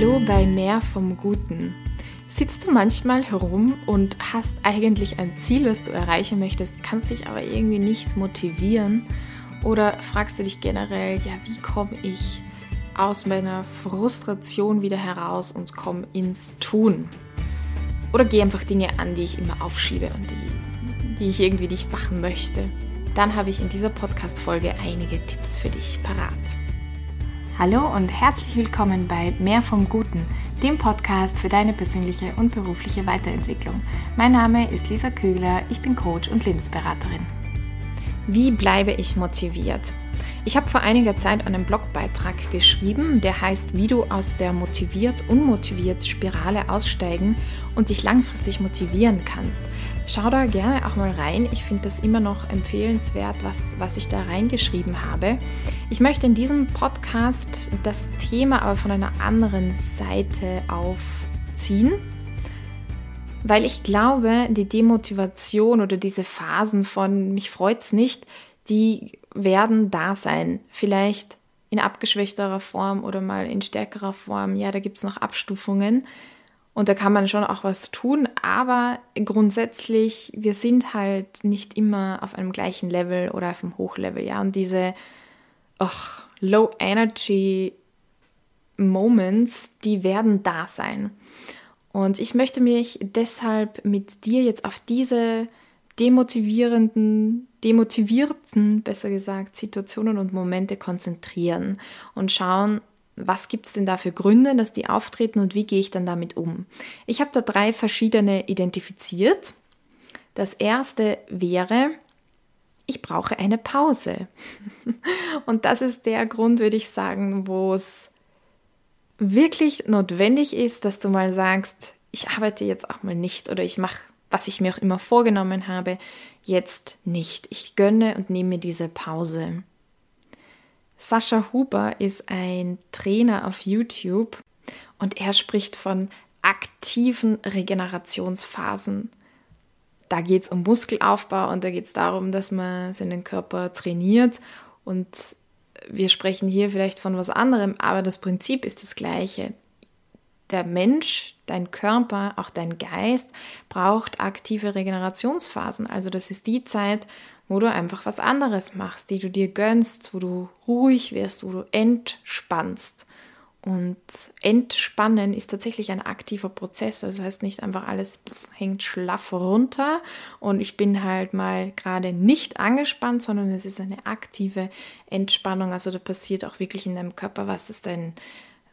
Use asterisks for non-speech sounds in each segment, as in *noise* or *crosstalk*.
Hallo bei Mehr vom Guten. Sitzt du manchmal herum und hast eigentlich ein Ziel, das du erreichen möchtest, kannst dich aber irgendwie nicht motivieren? Oder fragst du dich generell, ja, wie komme ich aus meiner Frustration wieder heraus und komme ins Tun? Oder gehe einfach Dinge an, die ich immer aufschiebe und die, die ich irgendwie nicht machen möchte? Dann habe ich in dieser Podcast-Folge einige Tipps für dich parat. Hallo und herzlich willkommen bei Mehr vom Guten, dem Podcast für deine persönliche und berufliche Weiterentwicklung. Mein Name ist Lisa Kögler, ich bin Coach und Lebensberaterin. Wie bleibe ich motiviert? Ich habe vor einiger Zeit einen Blogbeitrag geschrieben, der heißt, wie du aus der motiviert-unmotiviert Spirale aussteigen und dich langfristig motivieren kannst. Schau da gerne auch mal rein. Ich finde das immer noch empfehlenswert, was, was ich da reingeschrieben habe. Ich möchte in diesem Podcast das Thema aber von einer anderen Seite aufziehen weil ich glaube, die Demotivation oder diese Phasen von mich freut's nicht, die werden da sein. Vielleicht in abgeschwächterer Form oder mal in stärkerer Form. Ja, da gibt es noch Abstufungen und da kann man schon auch was tun, aber grundsätzlich, wir sind halt nicht immer auf einem gleichen Level oder auf einem Hochlevel, ja, und diese oh, Low Energy Moments, die werden da sein. Und ich möchte mich deshalb mit dir jetzt auf diese demotivierenden, demotivierten, besser gesagt, Situationen und Momente konzentrieren und schauen, was gibt es denn da für Gründe, dass die auftreten und wie gehe ich dann damit um? Ich habe da drei verschiedene identifiziert. Das erste wäre, ich brauche eine Pause. *laughs* und das ist der Grund, würde ich sagen, wo es wirklich notwendig ist, dass du mal sagst, ich arbeite jetzt auch mal nicht oder ich mache was ich mir auch immer vorgenommen habe, jetzt nicht. Ich gönne und nehme mir diese Pause. Sascha Huber ist ein Trainer auf YouTube und er spricht von aktiven Regenerationsphasen. Da geht es um Muskelaufbau und da geht es darum, dass man seinen Körper trainiert und wir sprechen hier vielleicht von was anderem, aber das Prinzip ist das gleiche der Mensch, dein Körper, auch dein Geist braucht aktive Regenerationsphasen. Also das ist die Zeit, wo du einfach was anderes machst, die du dir gönnst, wo du ruhig wirst, wo du entspannst. Und Entspannen ist tatsächlich ein aktiver Prozess. Also das heißt nicht einfach alles hängt schlaff runter und ich bin halt mal gerade nicht angespannt, sondern es ist eine aktive Entspannung. Also da passiert auch wirklich in deinem Körper was, dass dein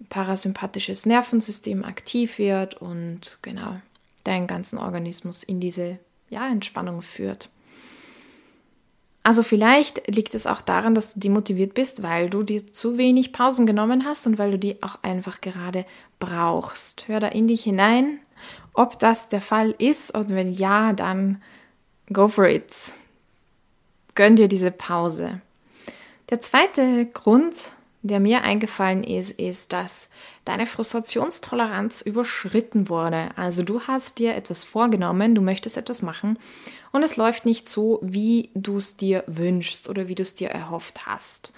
parasympathisches Nervensystem aktiv wird und genau deinen ganzen Organismus in diese ja, Entspannung führt. Also vielleicht liegt es auch daran, dass du demotiviert bist, weil du dir zu wenig Pausen genommen hast und weil du die auch einfach gerade brauchst. Hör da in dich hinein, ob das der Fall ist und wenn ja, dann go for it. Gönn dir diese Pause. Der zweite Grund, der mir eingefallen ist, ist, dass deine Frustrationstoleranz überschritten wurde. Also du hast dir etwas vorgenommen, du möchtest etwas machen und es läuft nicht so, wie du es dir wünschst oder wie du es dir erhofft hast.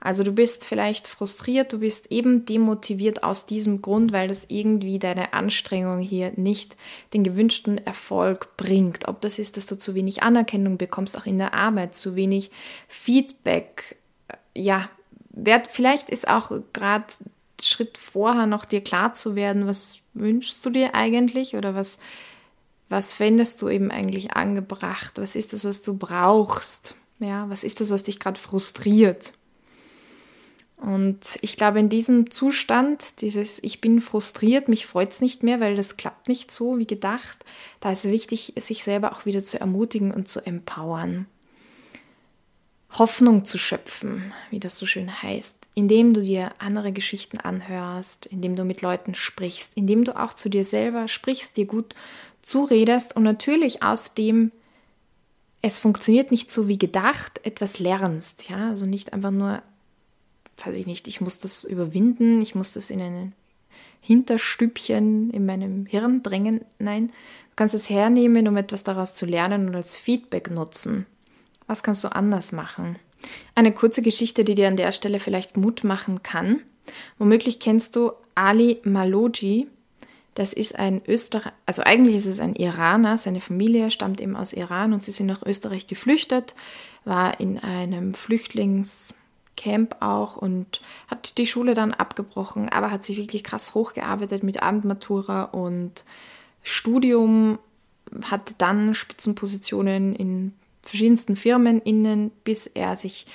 Also du bist vielleicht frustriert, du bist eben demotiviert aus diesem Grund, weil das irgendwie deine Anstrengung hier nicht den gewünschten Erfolg bringt. Ob das ist, dass du zu wenig Anerkennung bekommst, auch in der Arbeit, zu wenig Feedback, ja, werd, vielleicht ist auch gerade Schritt vorher noch dir klar zu werden, was wünschst du dir eigentlich oder was, was fändest du eben eigentlich angebracht? Was ist das, was du brauchst? Ja, was ist das, was dich gerade frustriert? Und ich glaube, in diesem Zustand, dieses Ich bin frustriert, mich freut es nicht mehr, weil das klappt nicht so wie gedacht, da ist es wichtig, sich selber auch wieder zu ermutigen und zu empowern. Hoffnung zu schöpfen, wie das so schön heißt, indem du dir andere Geschichten anhörst, indem du mit Leuten sprichst, indem du auch zu dir selber sprichst, dir gut zuredest und natürlich aus dem es funktioniert nicht so wie gedacht, etwas lernst, ja, also nicht einfach nur, weiß ich nicht, ich muss das überwinden, ich muss das in ein Hinterstübchen in meinem Hirn drängen, nein, du kannst es hernehmen, um etwas daraus zu lernen und als Feedback nutzen. Was kannst du anders machen? Eine kurze Geschichte, die dir an der Stelle vielleicht Mut machen kann. Womöglich kennst du Ali Maloji. Das ist ein Österreich, also eigentlich ist es ein Iraner. Seine Familie stammt eben aus Iran und sie sind nach Österreich geflüchtet, war in einem Flüchtlingscamp auch und hat die Schule dann abgebrochen, aber hat sich wirklich krass hochgearbeitet mit Abendmatura und Studium, hat dann Spitzenpositionen in verschiedensten Firmen innen, bis er sich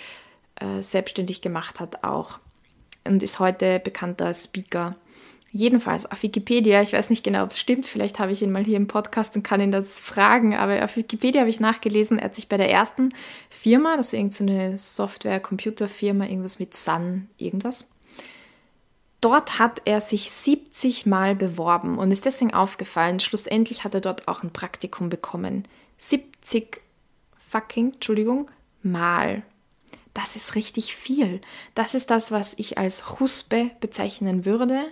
äh, selbstständig gemacht hat auch und ist heute bekannter Speaker. Jedenfalls auf Wikipedia, ich weiß nicht genau, ob es stimmt, vielleicht habe ich ihn mal hier im Podcast und kann ihn das fragen, aber auf Wikipedia habe ich nachgelesen, er hat sich bei der ersten Firma, das ist irgendeine so Software-Computerfirma, irgendwas mit Sun, irgendwas, Dort hat er sich 70 Mal beworben und ist deswegen aufgefallen. Schlussendlich hat er dort auch ein Praktikum bekommen. 70 fucking, Entschuldigung, Mal. Das ist richtig viel. Das ist das, was ich als Huspe bezeichnen würde.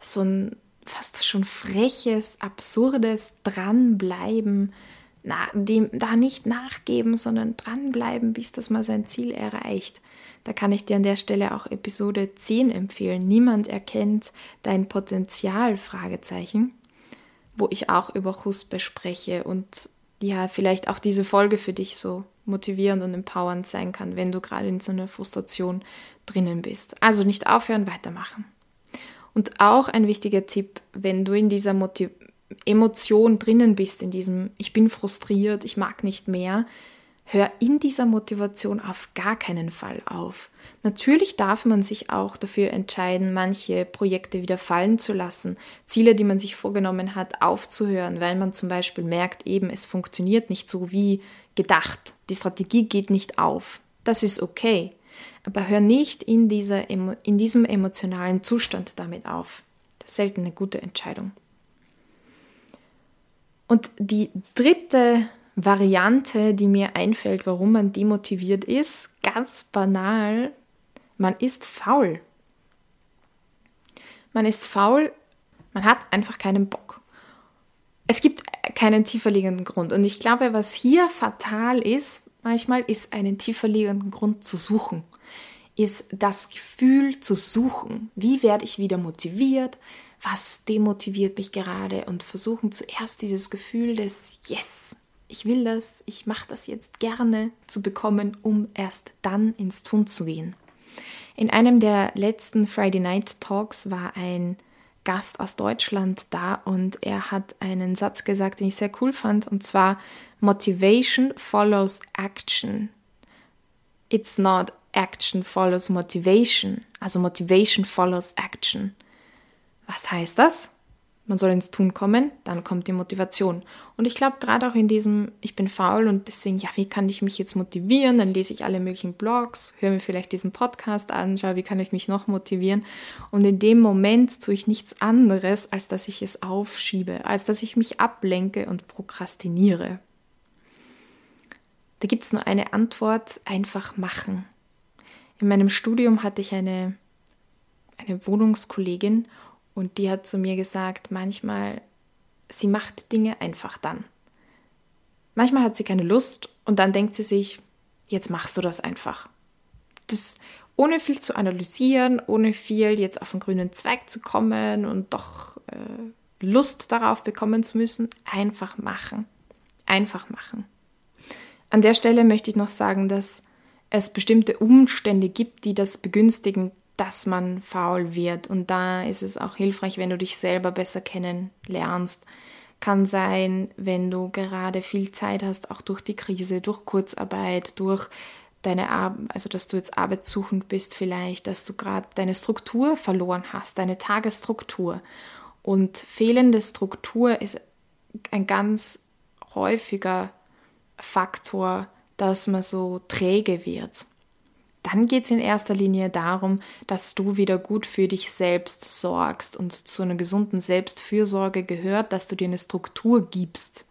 So ein fast schon freches, absurdes Dranbleiben. Na, dem, da nicht nachgeben, sondern dranbleiben, bis das mal sein Ziel erreicht. Da kann ich dir an der Stelle auch Episode 10 empfehlen. Niemand erkennt dein Potenzial, Fragezeichen, wo ich auch über Huspe spreche und ja, vielleicht auch diese Folge für dich so motivierend und empowernd sein kann, wenn du gerade in so einer Frustration drinnen bist. Also nicht aufhören, weitermachen. Und auch ein wichtiger Tipp, wenn du in dieser Motiv Emotion drinnen bist, in diesem Ich bin frustriert, ich mag nicht mehr, Hör in dieser Motivation auf gar keinen Fall auf. Natürlich darf man sich auch dafür entscheiden, manche Projekte wieder fallen zu lassen, Ziele, die man sich vorgenommen hat, aufzuhören, weil man zum Beispiel merkt, eben es funktioniert nicht so wie gedacht. Die Strategie geht nicht auf. Das ist okay. Aber hör nicht in, dieser, in diesem emotionalen Zustand damit auf. Das ist selten eine gute Entscheidung. Und die dritte Variante, die mir einfällt, warum man demotiviert ist, ganz banal, man ist faul. Man ist faul, man hat einfach keinen Bock. Es gibt keinen tiefer liegenden Grund. Und ich glaube, was hier fatal ist, manchmal, ist einen tiefer liegenden Grund zu suchen. Ist das Gefühl zu suchen. Wie werde ich wieder motiviert? Was demotiviert mich gerade? Und versuchen zuerst dieses Gefühl des Yes, ich will das, ich mache das jetzt gerne zu bekommen, um erst dann ins Tun zu gehen. In einem der letzten Friday Night Talks war ein Gast aus Deutschland da und er hat einen Satz gesagt, den ich sehr cool fand, und zwar Motivation follows action. It's not action follows motivation. Also Motivation follows action. Was heißt das? Man soll ins Tun kommen, dann kommt die Motivation. Und ich glaube, gerade auch in diesem, ich bin faul und deswegen, ja, wie kann ich mich jetzt motivieren? Dann lese ich alle möglichen Blogs, höre mir vielleicht diesen Podcast an, schaue, wie kann ich mich noch motivieren? Und in dem Moment tue ich nichts anderes, als dass ich es aufschiebe, als dass ich mich ablenke und prokrastiniere. Da gibt es nur eine Antwort, einfach machen. In meinem Studium hatte ich eine, eine Wohnungskollegin und die hat zu mir gesagt, manchmal, sie macht Dinge einfach dann. Manchmal hat sie keine Lust und dann denkt sie sich, jetzt machst du das einfach. Das ohne viel zu analysieren, ohne viel jetzt auf den grünen Zweig zu kommen und doch äh, Lust darauf bekommen zu müssen, einfach machen. Einfach machen. An der Stelle möchte ich noch sagen, dass es bestimmte Umstände gibt, die das begünstigen dass man faul wird. Und da ist es auch hilfreich, wenn du dich selber besser kennenlernst. Kann sein, wenn du gerade viel Zeit hast, auch durch die Krise, durch Kurzarbeit, durch deine Arbeit, also dass du jetzt arbeitssuchend bist vielleicht, dass du gerade deine Struktur verloren hast, deine Tagesstruktur. Und fehlende Struktur ist ein ganz häufiger Faktor, dass man so träge wird dann geht es in erster Linie darum, dass du wieder gut für dich selbst sorgst. Und zu einer gesunden Selbstfürsorge gehört, dass du dir eine Struktur gibst.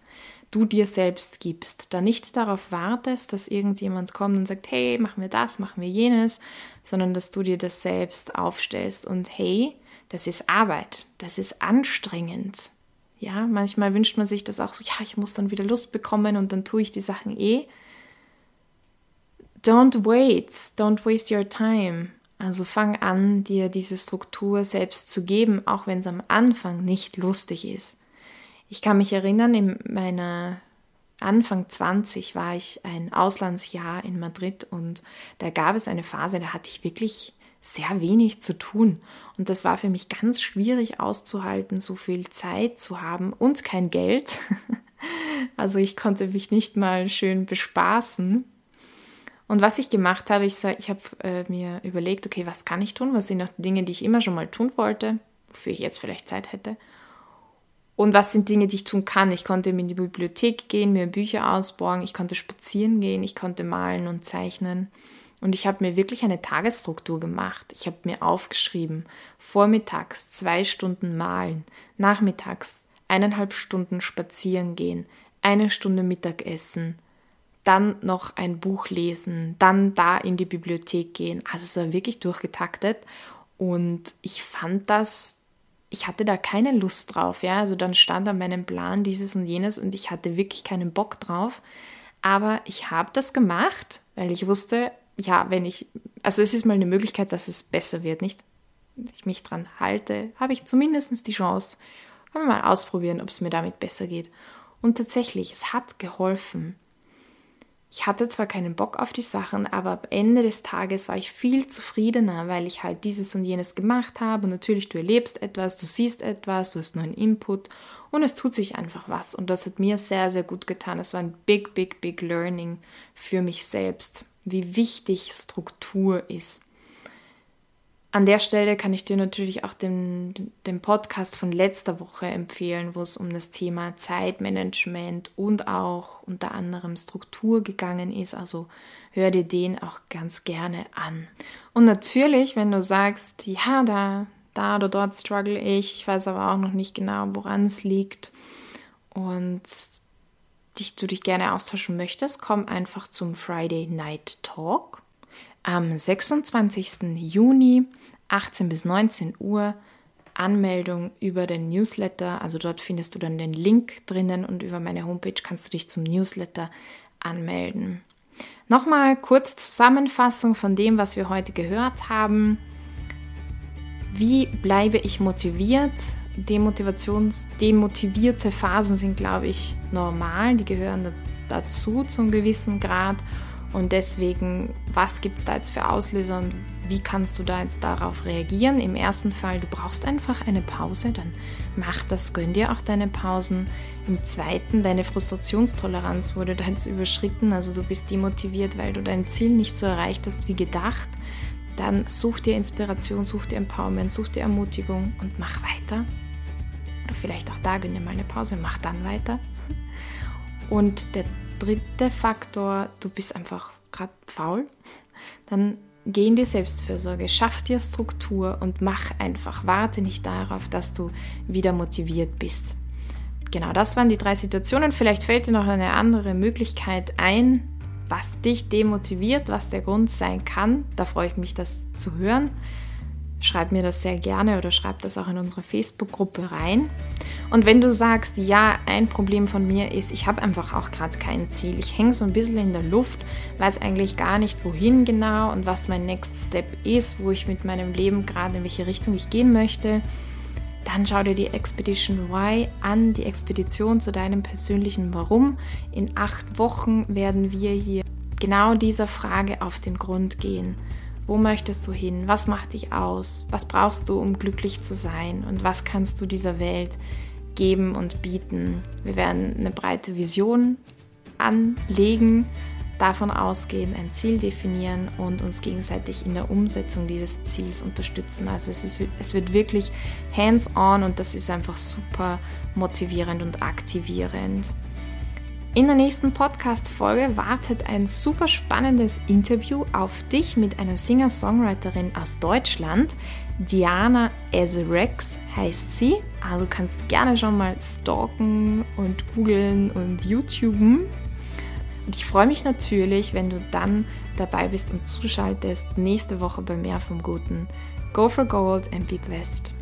Du dir selbst gibst. Da nicht darauf wartest, dass irgendjemand kommt und sagt, hey, machen wir das, machen wir jenes, sondern dass du dir das selbst aufstellst. Und hey, das ist Arbeit, das ist anstrengend. Ja, manchmal wünscht man sich das auch so, ja, ich muss dann wieder Lust bekommen und dann tue ich die Sachen eh. Don't wait, don't waste your time. Also fang an, dir diese Struktur selbst zu geben, auch wenn es am Anfang nicht lustig ist. Ich kann mich erinnern, in meiner Anfang 20 war ich ein Auslandsjahr in Madrid und da gab es eine Phase, da hatte ich wirklich sehr wenig zu tun. Und das war für mich ganz schwierig auszuhalten, so viel Zeit zu haben und kein Geld. *laughs* Also ich konnte mich nicht mal schön bespaßen. Und was ich gemacht habe, ich, ich habe äh, mir überlegt, okay, was kann ich tun? Was sind noch Dinge, die ich immer schon mal tun wollte, wofür ich jetzt vielleicht Zeit hätte? Und was sind Dinge, die ich tun kann? Ich konnte in die Bibliothek gehen, mir Bücher ausborgen, ich konnte spazieren gehen, ich konnte malen und zeichnen. Und ich habe mir wirklich eine Tagesstruktur gemacht. Ich habe mir aufgeschrieben, vormittags zwei Stunden malen, nachmittags eineinhalb Stunden spazieren gehen, eine Stunde Mittagessen, dann noch ein Buch lesen, dann da in die Bibliothek gehen. Also es war wirklich durchgetaktet und ich fand das ich hatte da keine Lust drauf, ja. Also dann stand an meinem Plan dieses und jenes und ich hatte wirklich keinen Bock drauf. Aber ich habe das gemacht, weil ich wusste, ja, wenn ich, also es ist mal eine Möglichkeit, dass es besser wird, nicht? Ich mich dran halte, habe ich zumindest die Chance. Können wir mal ausprobieren, ob es mir damit besser geht. Und tatsächlich, es hat geholfen. Ich hatte zwar keinen Bock auf die Sachen, aber am Ende des Tages war ich viel zufriedener, weil ich halt dieses und jenes gemacht habe. Und natürlich, du erlebst etwas, du siehst etwas, du hast neuen Input und es tut sich einfach was. Und das hat mir sehr, sehr gut getan. Es war ein big, big, big Learning für mich selbst, wie wichtig Struktur ist. An der Stelle kann ich dir natürlich auch den, den Podcast von letzter Woche empfehlen, wo es um das Thema Zeitmanagement und auch unter anderem Struktur gegangen ist. Also hör dir den auch ganz gerne an. Und natürlich, wenn du sagst, ja, da, da oder dort struggle ich, ich weiß aber auch noch nicht genau, woran es liegt und dich, du dich gerne austauschen möchtest, komm einfach zum Friday Night Talk am 26. Juni 18 bis 19 Uhr Anmeldung über den Newsletter. Also dort findest du dann den Link drinnen und über meine Homepage kannst du dich zum Newsletter anmelden. Nochmal kurze Zusammenfassung von dem, was wir heute gehört haben. Wie bleibe ich motiviert? Demotivations demotivierte Phasen sind, glaube ich, normal. Die gehören dazu zu einem gewissen Grad. Und deswegen, was gibt es da jetzt für Auslöser und wie kannst du da jetzt darauf reagieren? Im ersten Fall, du brauchst einfach eine Pause, dann mach das, gönn dir auch deine Pausen. Im zweiten, deine Frustrationstoleranz wurde da jetzt überschritten, also du bist demotiviert, weil du dein Ziel nicht so erreicht hast wie gedacht. Dann such dir Inspiration, such dir Empowerment, such dir Ermutigung und mach weiter. Oder vielleicht auch da, gönn dir mal eine Pause, mach dann weiter. Und der dritte Faktor, du bist einfach gerade faul, dann geh in die Selbstfürsorge, schaff dir Struktur und mach einfach. Warte nicht darauf, dass du wieder motiviert bist. Genau, das waren die drei Situationen. Vielleicht fällt dir noch eine andere Möglichkeit ein, was dich demotiviert, was der Grund sein kann. Da freue ich mich, das zu hören schreib mir das sehr gerne oder schreib das auch in unsere Facebook-Gruppe rein. Und wenn du sagst, ja, ein Problem von mir ist, ich habe einfach auch gerade kein Ziel. Ich hänge so ein bisschen in der Luft, weiß eigentlich gar nicht, wohin genau und was mein Next Step ist, wo ich mit meinem Leben gerade in welche Richtung ich gehen möchte. Dann schau dir die Expedition Y an, die Expedition zu deinem persönlichen Warum. In acht Wochen werden wir hier genau dieser Frage auf den Grund gehen. Wo möchtest du hin? Was macht dich aus? Was brauchst du, um glücklich zu sein? Und was kannst du dieser Welt geben und bieten? Wir werden eine breite Vision anlegen, davon ausgehen, ein Ziel definieren und uns gegenseitig in der Umsetzung dieses Ziels unterstützen. Also es, ist, es wird wirklich hands-on und das ist einfach super motivierend und aktivierend. In der nächsten Podcast-Folge wartet ein super spannendes Interview auf dich mit einer Singer-Songwriterin aus Deutschland. Diana Ezerex heißt sie. Also kannst gerne schon mal stalken und googeln und YouTuben. Und ich freue mich natürlich, wenn du dann dabei bist und zuschaltest nächste Woche bei Mehr vom Guten. Go for Gold and be blessed.